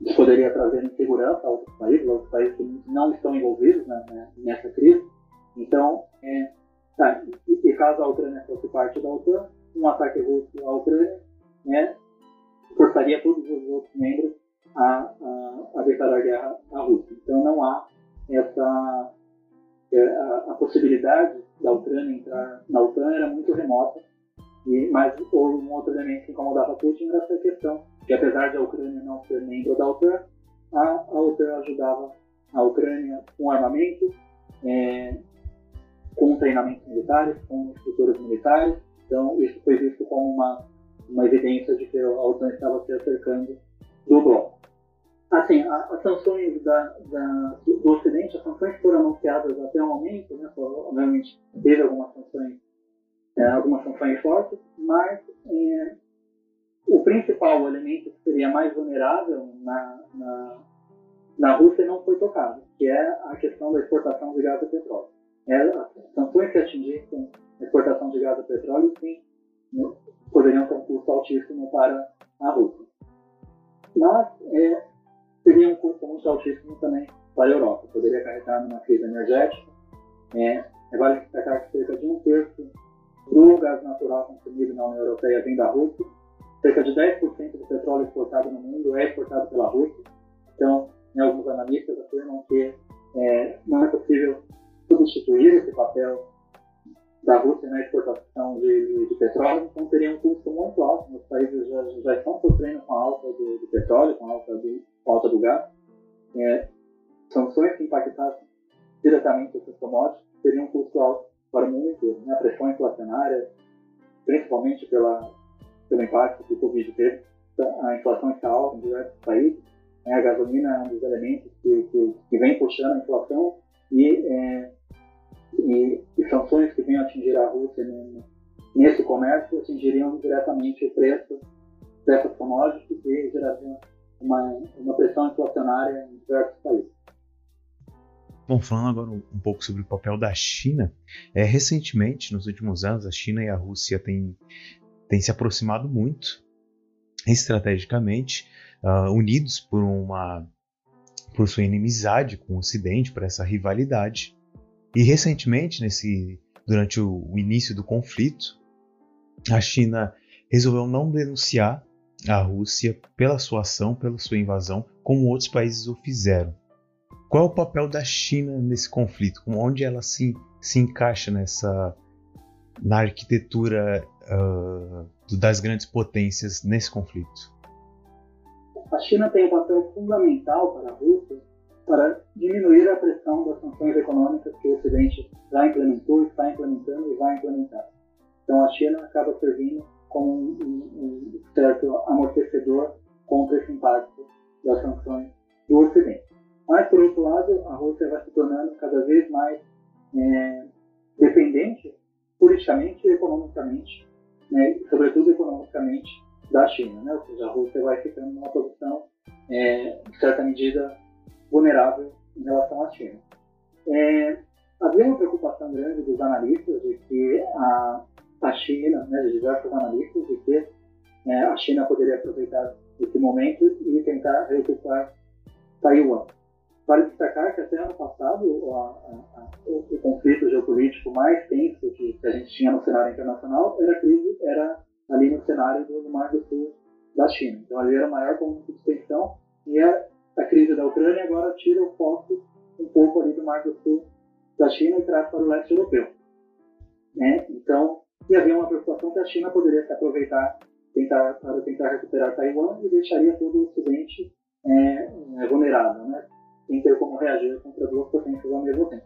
isso poderia trazer insegurança a outros países, a outros países que não estão envolvidos né, né nessa crise. Então, é, tá, e, caso a Ucrânia fosse parte da OTAN, um ataque russo à Ucrânia né, forçaria todos os outros membros a, a, a declarar guerra à Rússia. Então, não há essa é, a, a, possibilidade da Ucrânia entrar na OTAN era muito remota, e, mas um outro elemento que incomodava Putin era essa questão, que apesar de a Ucrânia não ser membro da OTAN, a, a OTAN ajudava a Ucrânia com armamento, é, com treinamentos militares, com estruturas militares, então isso foi visto como uma, uma evidência de que a OTAN estava se acercando do bloco. Assim, as sanções da, da, do Ocidente, as sanções foram anunciadas até o momento, né, obviamente teve algumas sanções, é, algumas sanções fortes, mas é, o principal elemento que seria mais vulnerável na, na, na Rússia não foi tocado, que é a questão da exportação de gás e petróleo. É, as sanções que atingissem a exportação de gás e petróleo, sim, poderiam ter um custo altíssimo para a Rússia. Mas é, seria um custo muito altíssimo também para a Europa. Poderia acarretar numa crise energética. É, é vale destacar que cerca de um terço do gás natural consumido na União Europeia vem da Rússia. Cerca de 10% do petróleo exportado no mundo é exportado pela Rússia. Então, né, alguns analistas afirmam que é, não é possível substituir esse papel da Rússia na exportação de, de, petróleo, então teria um custo muito alto. Os países já, já estão sofrendo com a alta do, do petróleo, com a alta do, falta do gás, é, sanções que impactassem diretamente essas commodities teriam um custo alto para o mundo inteiro. Né? A pressão inflacionária, principalmente pela, pelo impacto que o Covid teve, a inflação está alta em diversos países, né? a gasolina é um dos elementos que, que, que vem puxando a inflação e, é, e, e, sanções que venham atingir a Rússia nesse comércio atingiriam diretamente o preço dessas commodities e gerariam uma, uma pressão inflacionária em diversos países. Bom, falando agora um pouco sobre o papel da China, é, recentemente, nos últimos anos, a China e a Rússia têm, têm se aproximado muito, estrategicamente, uh, unidos por uma por sua inimizade com o Ocidente, por essa rivalidade. E recentemente, nesse, durante o, o início do conflito, a China resolveu não denunciar a Rússia pela sua ação, pela sua invasão, como outros países o fizeram. Qual é o papel da China nesse conflito? Onde ela se, se encaixa nessa na arquitetura uh, das grandes potências nesse conflito? A China tem um papel fundamental para a Rússia para diminuir a pressão das sanções econômicas que o Ocidente já implementou, está implementando e vai implementar. Então a China acaba servindo como um, um, certo amortecedor contra esse impacto das sanções do Ocidente. Mas, por outro lado, a Rússia vai se tornando cada vez mais é, dependente politicamente e economicamente, né, sobretudo economicamente, da China. Né? Ou seja, a Rússia vai ficando numa posição, é, em certa medida, vulnerável em relação à China. É, havia uma preocupação grande dos analistas de que a, a China, né, de diversos analistas, de que é, a China poderia aproveitar esse momento e tentar reocupar Taiwan. Vale destacar que até ano passado a, a, o, o, conflito geopolítico mais tenso que, que, a gente tinha no cenário internacional era a crise, era ali no cenário do, Mar do Sul da China. Então ali era o maior ponto de tensão e a, a crise da Ucrânia agora tira o foco um pouco ali do Mar do Sul da China e traz para o leste europeu. Né? Então, e havia uma preocupação que a China poderia se aproveitar tentar, para tentar recuperar Taiwan e deixaria todo o Ocidente é, é, vulnerável. Né? Sem ter como reagir contra duas potências ao mesmo tempo.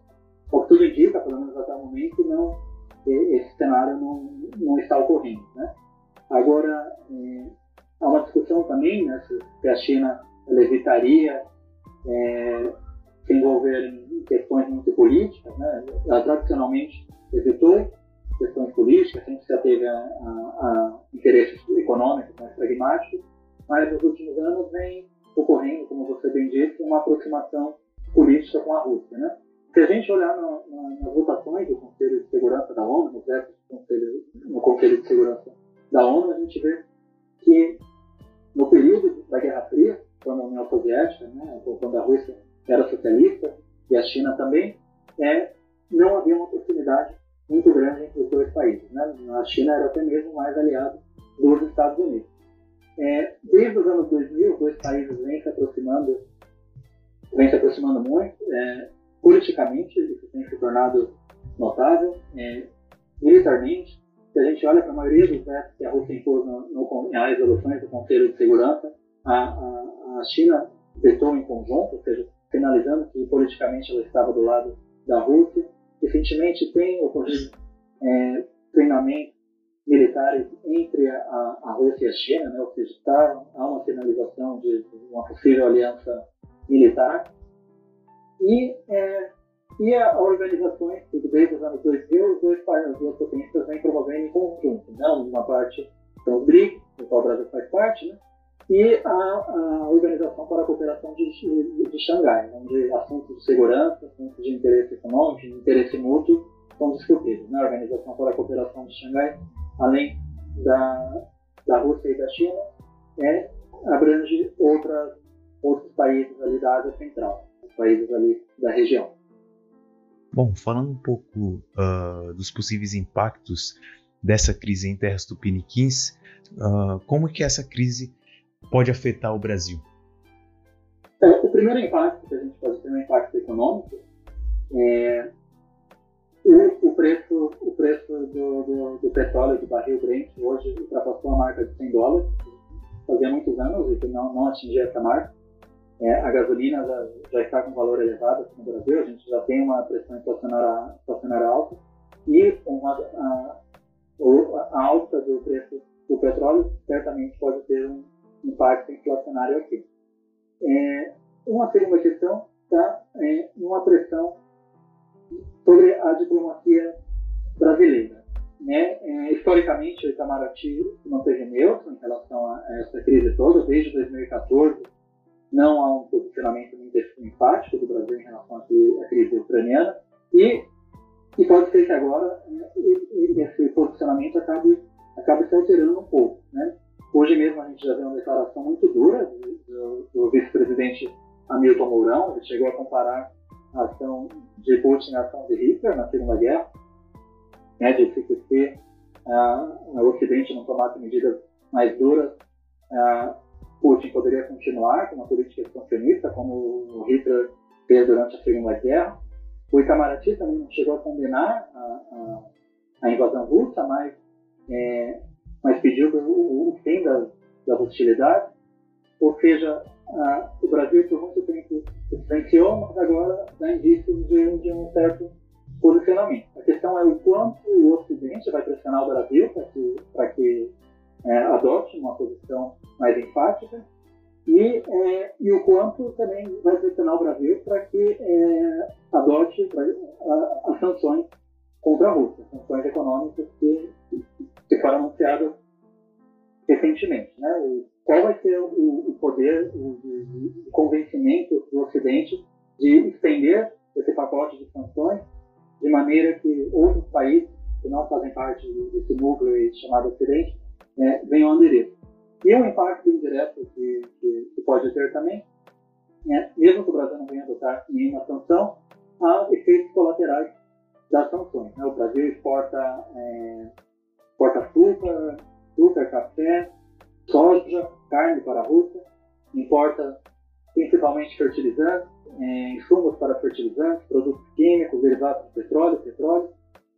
O que tudo indica, pelo menos até o momento, não, esse cenário não, não está ocorrendo. Né? Agora, é, há uma discussão também né, se a China evitaria é, se envolver em questões muito políticas. Né? Ela tradicionalmente evitou questões políticas, sempre se ateve a, a, a interesses econômicos mais pragmáticos, mas nos últimos anos vem ocorrendo, como você bem disse, uma aproximação política com a Rússia. Né? Se a gente olhar no, na, nas votações do Conselho de Segurança da ONU, no, Conselho, no Conselho de Segurança da ONU, a gente vê que no período da Guerra Fria, quando a União Soviética, né, quando a Rússia era socialista e a China também, é, não havia uma proximidade muito grande entre os dois países. Né? A China era até mesmo mais aliada dos Estados Unidos. É, desde os anos 2000, os dois países vêm se aproximando, vêm se aproximando muito. É, politicamente, isso tem se tornado notável. É, militarmente, se a gente olha para a maioria dos vetos que a Rússia impôs no, no, nas resoluções do Conselho de Segurança, a, a, a China vetou em conjunto, ou seja, sinalizando que politicamente ela estava do lado da Rússia. Recentemente tem ocorrido é, treinamento militares entre a, a Rússia e a China, né? ou seja, tá, há uma sinalização de uma possível aliança militar. E, é, e a, organizações, desde os anos 2000, os dois países, as duas potências vêm promovendo em conjunto. Né? Uma parte são os BRICS, do qual o Brasil faz parte, né? e a, a, Organização para a Cooperação de, de, de Xangai, onde assuntos de segurança, assuntos de interesse econômico, de interesse mútuo, são discutidos. Né? A Organização para a Cooperação de Xangai além da, da Rússia e da China, é, abrange outras, outros países ali da Ásia Central, os países ali da região. Bom, falando um pouco uh, dos possíveis impactos dessa crise em terras tupiniquins, uh, como que essa crise pode afetar o Brasil? É, o primeiro impacto que a gente pode ter é um impacto econômico. É, o, o, preço, o preço do, do, do, petróleo, do barril Brent, hoje ultrapassou a marca de 100 dólares. Fazia muitos anos que não, não atingia essa marca. É, a gasolina já, já, está com valor elevado aqui no Brasil, a gente já tem uma pressão inflacionária, inflacionária alta. E uma, a, a alta do preço do petróleo certamente pode ter um impacto inflacionário aqui. É, uma segunda questão está é, uma pressão sobre a diplomacia brasileira. Né? É, historicamente, o Itamaraty se manteve neutro em relação a essa crise toda, desde 2014 não há um posicionamento muito enfático do Brasil em relação à crise ucraniana e, e pode ser que agora né, esse posicionamento acabe, acabe se alterando um pouco. Né? Hoje mesmo a gente já viu uma declaração muito dura do, do, vice-presidente Hamilton Mourão, ele chegou a comparar ação de Putin a ação de Hitler na Segunda Guerra, né, de se que uh, o Ocidente não tomasse medidas mais duras uh, Putin poderia continuar com uma política expansionista, como o Hitler fez durante a Segunda Guerra. O Itamaraty também não chegou a condenar a, a, a invasão russa, mas, é, mas pediu o, o fim das, das hostilidades. Ou seja, a, o Brasil por muito tempo silenciou, mas agora dá indícios de, de um certo posicionamento. A questão é o quanto o Ocidente vai pressionar o Brasil para que, que é, adote uma posição mais enfática e, é, e o quanto também vai pressionar o Brasil para que é, adote as sanções contra a Rússia, sanções econômicas que, que foram anunciadas recentemente. Né? Qual vai ser o, o poder o, o, convencimento do Ocidente de estender esse pacote de sanções de maneira que outros países que não fazem parte desse núcleo chamado Ocidente é, venham aderir. E um impacto indireto que, que, que pode ter também, é, mesmo que o Brasil não venha adotar nenhuma sanção, há efeitos colaterais das sanções. Né? O Brasil exporta, é, exporta açúcar, açúcar, café, soja, carne para a Rússia, importa principalmente fertilizantes, é, insumos para fertilizantes, produtos químicos, derivados de petróleo, petróleo,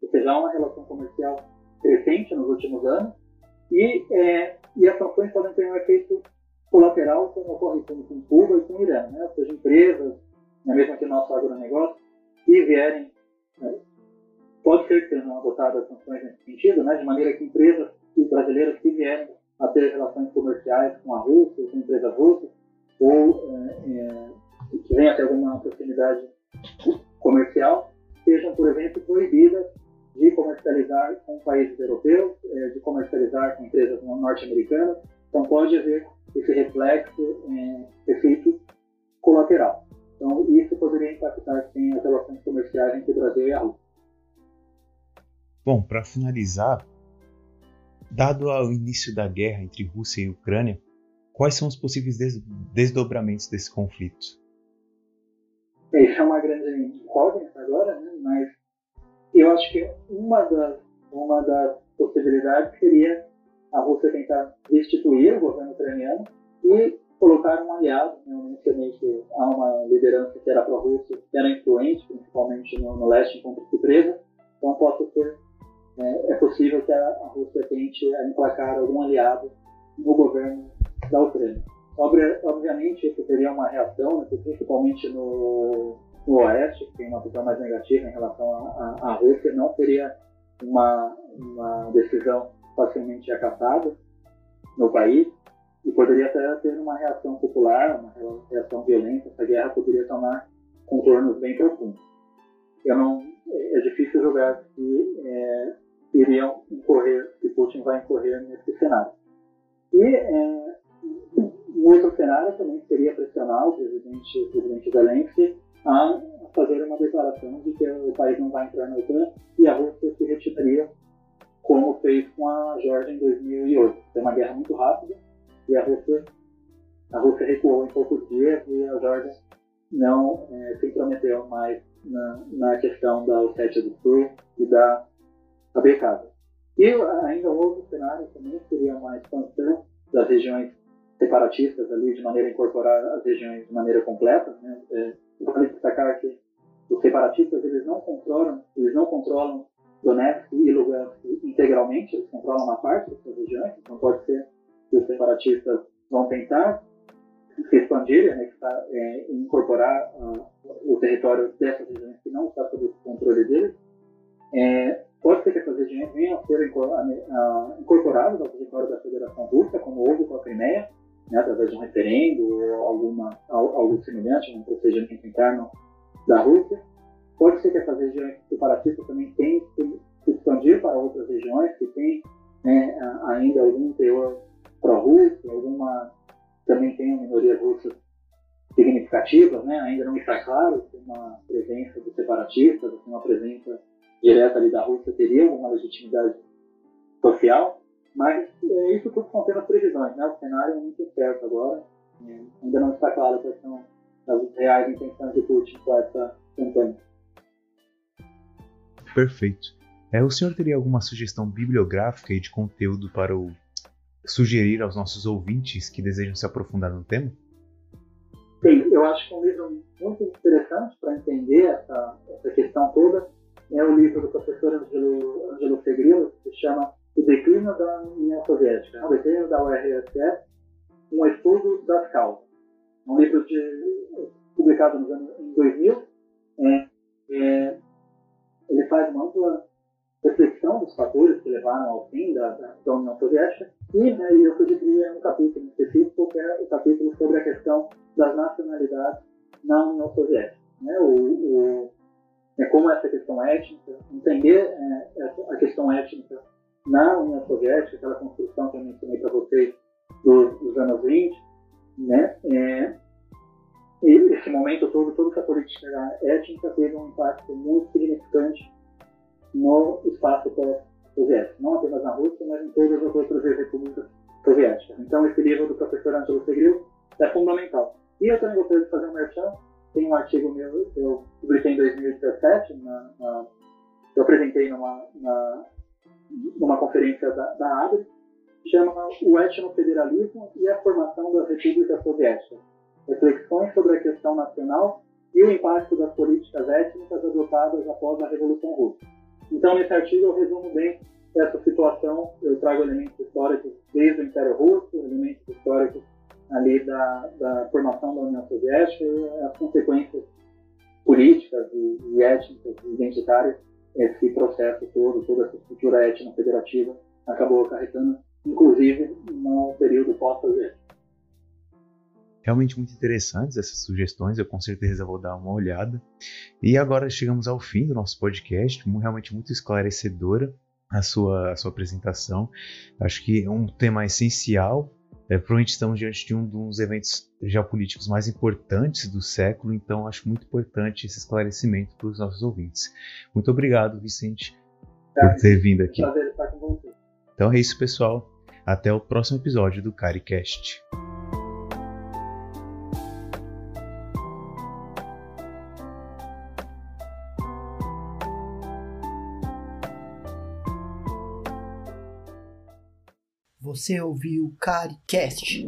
ou seja, há uma relação comercial crescente nos últimos anos, e, é, e as sanções podem ter um efeito colateral, como ocorre com, Cuba e com Irã, né? ou seja, empresas, né, mesmo que nosso agronegócio, que vierem, né, pode ser que sejam adotadas sanções nesse sentido, né, de maneira que empresas brasileiras que vierem a ter relações comerciais com a Rússia, com empresas russas, ou é, é, que venham a ter alguma proximidade comercial, sejam, por exemplo, proibidas de comercializar com países europeus, é, de comercializar com empresas norte-americanas. Então, pode haver esse reflexo, é, efeito colateral. Então, isso poderia impactar, sim, as relações comerciais entre o Brasil e a Rússia. Bom, para finalizar, dado o início da guerra entre Rússia e Ucrânia, quais são os possíveis des desdobramentos desse conflito? Isso é uma grande incógnita agora, né? mas eu acho que uma das, uma das possibilidades seria a Rússia tentar destituir o governo ucraniano e colocar um aliado. Né? Que há uma liderança que era pró-Rússia, que era influente, principalmente no, no leste, enquanto se presa. Então, pode ser, é, é possível que a, a Rússia tente emplacar algum aliado no governo da Ucrânia. Obviamente, isso teria uma reação, né, principalmente no, no Oeste, que tem uma visão mais negativa em relação à Rússia, não seria uma, uma decisão facilmente acatada no país e poderia até ter uma reação popular, uma reação violenta. Essa guerra poderia tomar contornos bem profundos. Eu não, é difícil julgar se é, iriam incorrer, se Putin vai incorrer nesse cenário. E é, um outro cenário também seria pressionar o presidente, o presidente Zelensky a fazer uma declaração de que o país não vai entrar na OTAN e a Rússia se retiraria, como fez com a Geórgia em 2008. É uma guerra muito rápida e a Rússia, a Rússia recuou em poucos dias e a Geórgia não é, se intrometeu mais na, na questão da Ossétia do Sul e da Abkhazia. E ainda outro cenário também seria uma expansão das regiões separatistas ali de maneira a incorporar as regiões de maneira completa. Né? É, vale destacar que os separatistas eles não controlam, eles não controlam Donetsk e Lugansk integralmente, eles controlam uma parte dessas regiões. Então pode ser que os separatistas vão tentar se expandir, né, é, incorporar uh, o território dessas regiões que não está sob o controle deles. É, pode ser que essas regiões venham a ser uh, incorporadas ao território da Federação Russa, como houve com a Crimeia, né, através de um referendo ou alguma, algo semelhante, um procedimento interno da Rússia. Pode ser que essas regiões separatistas também tenham que se expandir para outras regiões que têm né, ainda algum teor pró-russo, alguma também tem minorias russas significativas, né? ainda não está claro se uma presença dos separatistas, se uma presença direta ali da Rússia teria alguma legitimidade social. Mas é, isso tudo são apenas previsões, né? O cenário é muito incerto agora. Ainda não está claro quais são as reais intenções de Putin com essa campanha. Perfeito. É, o senhor teria alguma sugestão bibliográfica e de conteúdo para o sugerir aos nossos ouvintes que desejam se aprofundar no tema? Sim, eu acho que é um livro muito interessante para entender essa, essa questão toda é o livro do professor Angelo, Angelo Segrillo, que se chama O Declínio da União Soviética, é o declínio da URSS, um estudo das causas. É um livro de, publicado nos anos, em 2000. É, é, ele faz uma ampla reflexão dos fatores que levaram ao fim da, da, da União Soviética e né, eu sugeriria um capítulo específico, que é o capítulo sobre a questão das nacionalidades na União Soviética. Né? O, o, é como essa questão étnica, entender é, a questão étnica na União Soviética, aquela construção que eu mencionei para vocês dos, dos, anos 20, né? É, esse momento todo, toda essa política étnica teve um impacto muito significante no espaço pós-soviético, não apenas na Rússia, mas em todas as outras repúblicas soviéticas. Então, esse livro do professor Angelo Segril é fundamental. E eu também gostaria de fazer um merchan. Tem um artigo meu que eu publiquei em 2017, na, na, eu apresentei numa, na, numa conferência da, da ABRE, que chama O Etnofederalismo e a Formação das Repúblicas Soviéticas. Reflexões sobre a questão nacional e o impacto das políticas étnicas adotadas após a Revolução Russa. Então, nesse artigo, eu resumo bem essa situação. Eu trago elementos históricos desde o Império Russo, elementos históricos ali da, da formação da União Soviética as consequências políticas e, e étnicas e identitárias esse processo todo, toda essa estrutura étnico-federativa acabou acarretando, inclusive no período pós-soviético. Realmente muito interessantes essas sugestões, eu com certeza vou dar uma olhada. E agora chegamos ao fim do nosso podcast, realmente muito esclarecedora a sua, a sua apresentação. Acho que é um tema essencial é, provavelmente estamos diante de um dos eventos geopolíticos mais importantes do século, então acho muito importante esse esclarecimento para os nossos ouvintes. Muito obrigado, Vicente, por ter vindo aqui. Prazer estar com você. Então é isso, pessoal. Até o próximo episódio do CariCast. Você ouviu o CariCast.